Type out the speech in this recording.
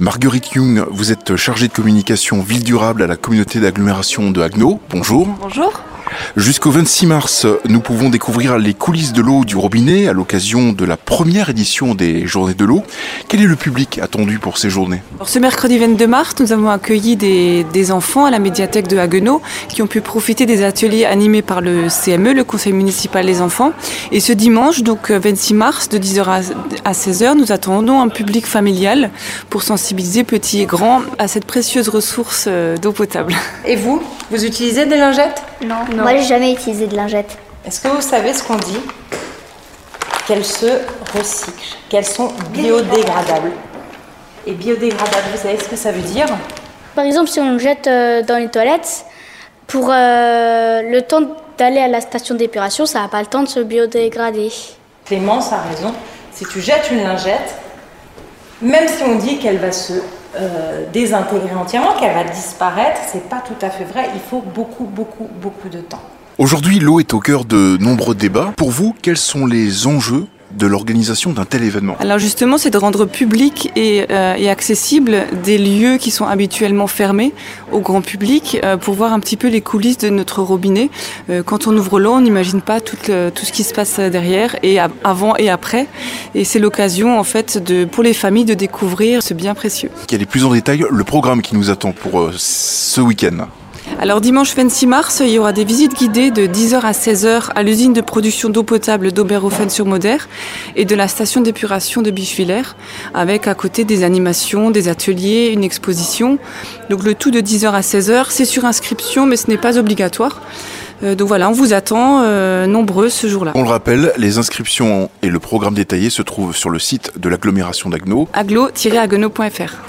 Marguerite Young, vous êtes chargée de communication ville durable à la communauté d'agglomération de Haguenau. Bonjour. Bonjour. Jusqu'au 26 mars, nous pouvons découvrir les coulisses de l'eau du robinet à l'occasion de la première édition des Journées de l'eau. Quel est le public attendu pour ces journées? Alors, Ce mercredi 22 mars, nous avons accueilli des, des enfants à la médiathèque de Haguenau qui ont pu profiter des ateliers animés par le CME, le Conseil municipal des enfants. Et ce dimanche, donc euh, 26 mars, de 10h à à 16h, nous attendons un public familial pour sensibiliser petits et grands à cette précieuse ressource euh, d'eau potable. Et vous, vous utilisez des lingettes? Non, moi j'ai jamais utilisé de lingettes. Est-ce que vous savez ce qu'on dit? Qu'elles se recyclent, qu'elles sont biodégradables. Et biodégradables, vous savez ce que ça veut dire? Par exemple, si on le jette euh, dans les toilettes, pour euh, le temps d'aller à la station d'épuration, ça n'a pas le temps de se biodégrader. Clémence a raison. Si tu jettes une lingette, même si on dit qu'elle va se euh, désintégrer entièrement, qu'elle va disparaître, c'est pas tout à fait vrai. Il faut beaucoup, beaucoup, beaucoup de temps. Aujourd'hui, l'eau est au cœur de nombreux débats. Pour vous, quels sont les enjeux de l'organisation d'un tel événement Alors justement, c'est de rendre public et, euh, et accessible des lieux qui sont habituellement fermés au grand public euh, pour voir un petit peu les coulisses de notre robinet. Euh, quand on ouvre l'eau, on n'imagine pas tout, le- tout ce qui se passe derrière et avant et après. Et c'est l'occasion en fait de, pour les familles de découvrir ce bien précieux. Quel est plus en détail le programme qui nous attend pour ce week-end Alors dimanche 26 mars, il y aura des visites guidées de 10h à 16h à l'usine de production d'eau potable d'Oberhofen-sur-Moder et de la station d'épuration de Bichevillers, avec à côté des animations, des ateliers, une exposition. Donc le tout de 10h à 16h, c'est sur inscription mais ce n'est pas obligatoire. Euh, donc voilà, on vous attend euh, nombreux ce jour-là. On le rappelle, les inscriptions et le programme détaillé se trouvent sur le site de l'agglomération d'Agno. aglo-aguenau.fr